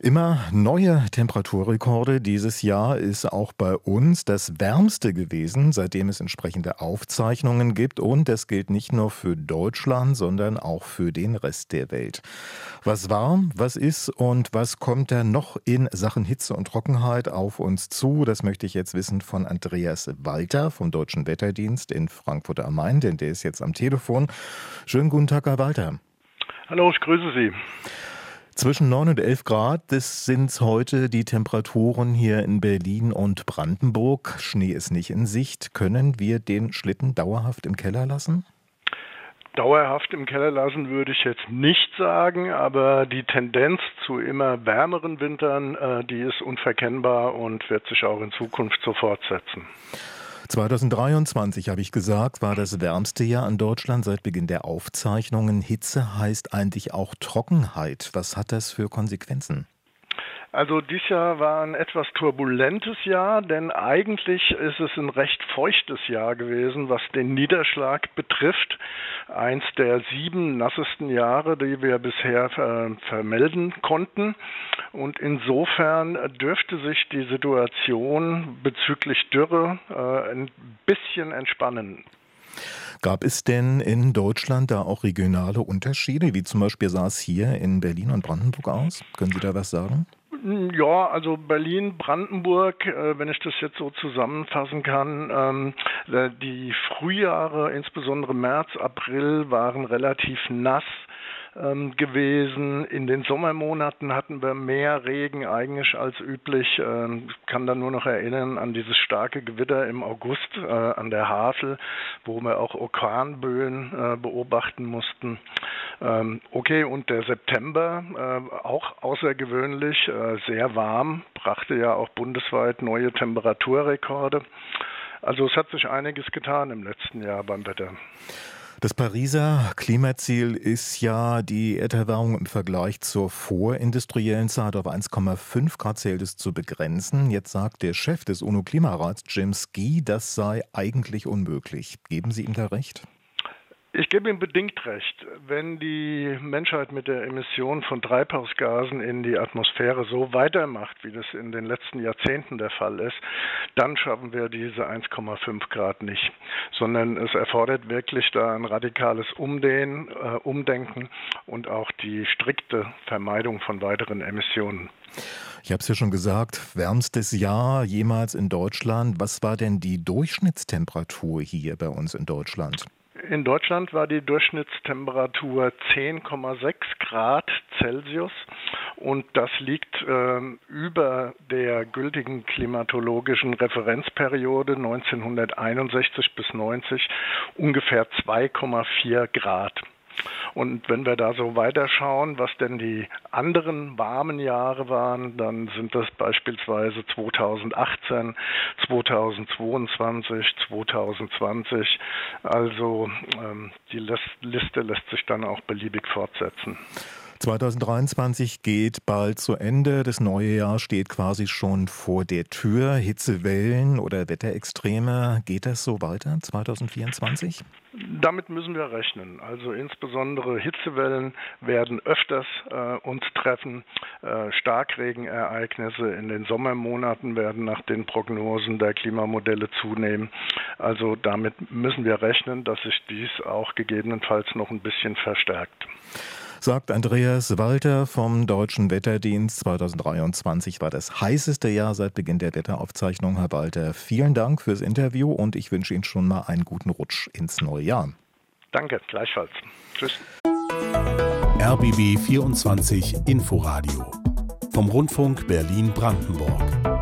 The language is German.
Immer neue Temperaturrekorde. Dieses Jahr ist auch bei uns das wärmste gewesen, seitdem es entsprechende Aufzeichnungen gibt. Und das gilt nicht nur für Deutschland, sondern auch für den Rest der Welt. Was war, was ist und was kommt da noch in Sachen Hitze und Trockenheit auf uns zu? Das möchte ich jetzt wissen von Andreas Walter vom Deutschen Wetterdienst in Frankfurt am Main, denn der ist jetzt am Telefon. Schönen guten Tag, Herr Walter. Hallo, ich grüße Sie. Zwischen 9 und 11 Grad, das sind heute die Temperaturen hier in Berlin und Brandenburg. Schnee ist nicht in Sicht. Können wir den Schlitten dauerhaft im Keller lassen? Dauerhaft im Keller lassen würde ich jetzt nicht sagen, aber die Tendenz zu immer wärmeren Wintern, äh, die ist unverkennbar und wird sich auch in Zukunft so fortsetzen. 2023, habe ich gesagt, war das wärmste Jahr in Deutschland seit Beginn der Aufzeichnungen. Hitze heißt eigentlich auch Trockenheit. Was hat das für Konsequenzen? Also dieses Jahr war ein etwas turbulentes Jahr, denn eigentlich ist es ein recht feuchtes Jahr gewesen, was den Niederschlag betrifft. Eins der sieben nassesten Jahre, die wir bisher äh, vermelden konnten. Und insofern dürfte sich die Situation bezüglich Dürre äh, ein bisschen entspannen. Gab es denn in Deutschland da auch regionale Unterschiede? Wie zum Beispiel sah es hier in Berlin und Brandenburg aus? Können Sie da was sagen? Ja, also Berlin, Brandenburg, äh, wenn ich das jetzt so zusammenfassen kann, ähm, äh, die Frühjahre, insbesondere März, April, waren relativ nass ähm, gewesen. In den Sommermonaten hatten wir mehr Regen eigentlich als üblich. Ähm, ich kann da nur noch erinnern an dieses starke Gewitter im August äh, an der Havel, wo wir auch Orkanböen äh, beobachten mussten. Ähm, okay, und der September äh, auch außergewöhnlich, äh, sehr warm, brachte ja auch bundesweit neue Temperaturrekorde. Also es hat sich einiges getan im letzten Jahr beim Wetter. Das Pariser Klimaziel ist ja die Erderwärmung im Vergleich zur vorindustriellen Zeit auf 1,5 Grad Celsius zu begrenzen. Jetzt sagt der Chef des UNO-Klimarats, Jim Ski, das sei eigentlich unmöglich. Geben Sie ihm da recht? Ich gebe ihm bedingt recht. Wenn die Menschheit mit der Emission von Treibhausgasen in die Atmosphäre so weitermacht, wie das in den letzten Jahrzehnten der Fall ist, dann schaffen wir diese 1,5 Grad nicht, sondern es erfordert wirklich da ein radikales Umdehnen, äh, Umdenken und auch die strikte Vermeidung von weiteren Emissionen. Ich habe es ja schon gesagt, wärmstes Jahr jemals in Deutschland. Was war denn die Durchschnittstemperatur hier bei uns in Deutschland? In Deutschland war die Durchschnittstemperatur 10,6 Grad Celsius und das liegt äh, über der gültigen klimatologischen Referenzperiode 1961 bis 90 ungefähr 2,4 Grad. Und wenn wir da so weiterschauen, was denn die anderen warmen Jahre waren, dann sind das beispielsweise 2018, 2022, 2020. Also ähm, die Liste lässt sich dann auch beliebig fortsetzen. 2023 geht bald zu Ende. Das neue Jahr steht quasi schon vor der Tür. Hitzewellen oder Wetterextreme. Geht das so weiter 2024? Damit müssen wir rechnen. Also insbesondere Hitzewellen werden öfters äh, uns treffen. Äh, Starkregenereignisse in den Sommermonaten werden nach den Prognosen der Klimamodelle zunehmen. Also damit müssen wir rechnen, dass sich dies auch gegebenenfalls noch ein bisschen verstärkt sagt Andreas Walter vom Deutschen Wetterdienst. 2023 war das heißeste Jahr seit Beginn der Wetteraufzeichnung. Herr Walter, vielen Dank fürs Interview und ich wünsche Ihnen schon mal einen guten Rutsch ins neue Jahr. Danke, gleichfalls. Tschüss. RBB 24 Inforadio vom Rundfunk Berlin-Brandenburg.